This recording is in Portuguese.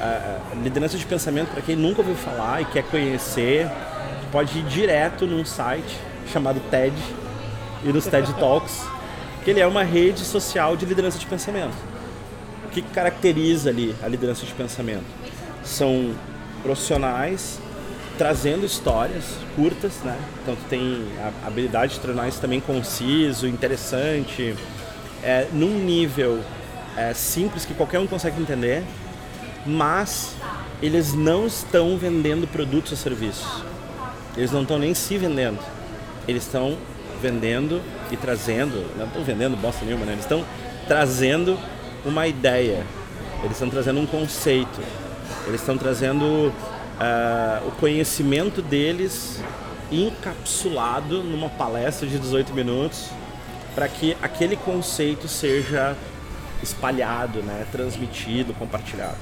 uh, liderança de pensamento, para quem nunca ouviu falar e quer conhecer, pode ir direto num site chamado TED e nos TED Talks, que ele é uma rede social de liderança de pensamento. O que caracteriza ali a liderança de pensamento? São profissionais trazendo histórias curtas, né? Então tu tem a habilidade de tornar isso também conciso, interessante, é, num nível é, simples que qualquer um consegue entender, mas eles não estão vendendo produtos ou serviços. Eles não estão nem se vendendo. Eles estão vendendo e trazendo, não estão vendendo bosta nenhuma, né? Eles estão trazendo uma ideia, eles estão trazendo um conceito, eles estão trazendo uh, o conhecimento deles encapsulado numa palestra de 18 minutos para que aquele conceito seja espalhado, né, transmitido, compartilhado.